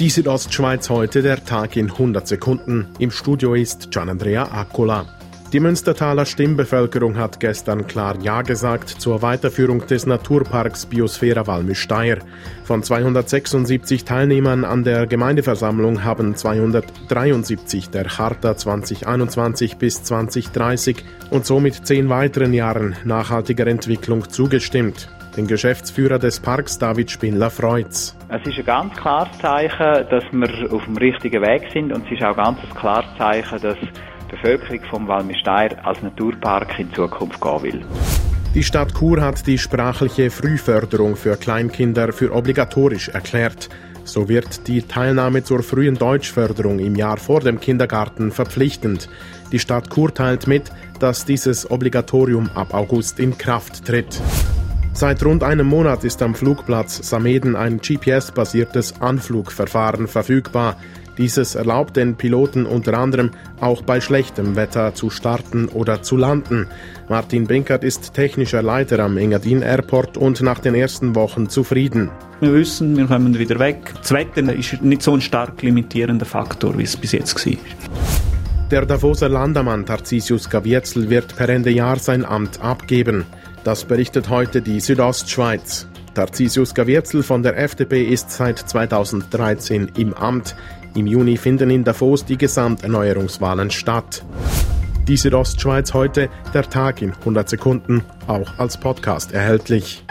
Die Südostschweiz heute, der Tag in 100 Sekunden. Im Studio ist Gianandrea Accola. Die Münstertaler Stimmbevölkerung hat gestern klar Ja gesagt zur Weiterführung des Naturparks Biosphäre Walmisch-Steyr. Von 276 Teilnehmern an der Gemeindeversammlung haben 273 der Charta 2021 bis 2030 und somit zehn weiteren Jahren nachhaltiger Entwicklung zugestimmt. Den Geschäftsführer des Parks, David Spindler, freut's. Es ist ein ganz klares Zeichen, dass wir auf dem richtigen Weg sind und es ist auch ganz ein klares Zeichen, dass die Bevölkerung vom Walmisteir als Naturpark in Zukunft gehen will. Die Stadt Chur hat die sprachliche Frühförderung für Kleinkinder für obligatorisch erklärt. So wird die Teilnahme zur frühen Deutschförderung im Jahr vor dem Kindergarten verpflichtend. Die Stadt Chur teilt mit, dass dieses Obligatorium ab August in Kraft tritt. Seit rund einem Monat ist am Flugplatz Sameden ein GPS-basiertes Anflugverfahren verfügbar. Dieses erlaubt den Piloten unter anderem auch bei schlechtem Wetter zu starten oder zu landen. Martin Brinkert ist technischer Leiter am Engadin Airport und nach den ersten Wochen zufrieden. Wir wissen, wir kommen wieder weg. Das Wetter ist nicht so ein stark limitierender Faktor, wie es bis jetzt war. Der Davoser Landermann Tarzisius Gavietzel wird per Ende Jahr sein Amt abgeben. Das berichtet heute die Südostschweiz. Tarzisius Gavietzel von der FDP ist seit 2013 im Amt. Im Juni finden in Davos die Gesamterneuerungswahlen statt. Die Südostschweiz heute, der Tag in 100 Sekunden, auch als Podcast erhältlich.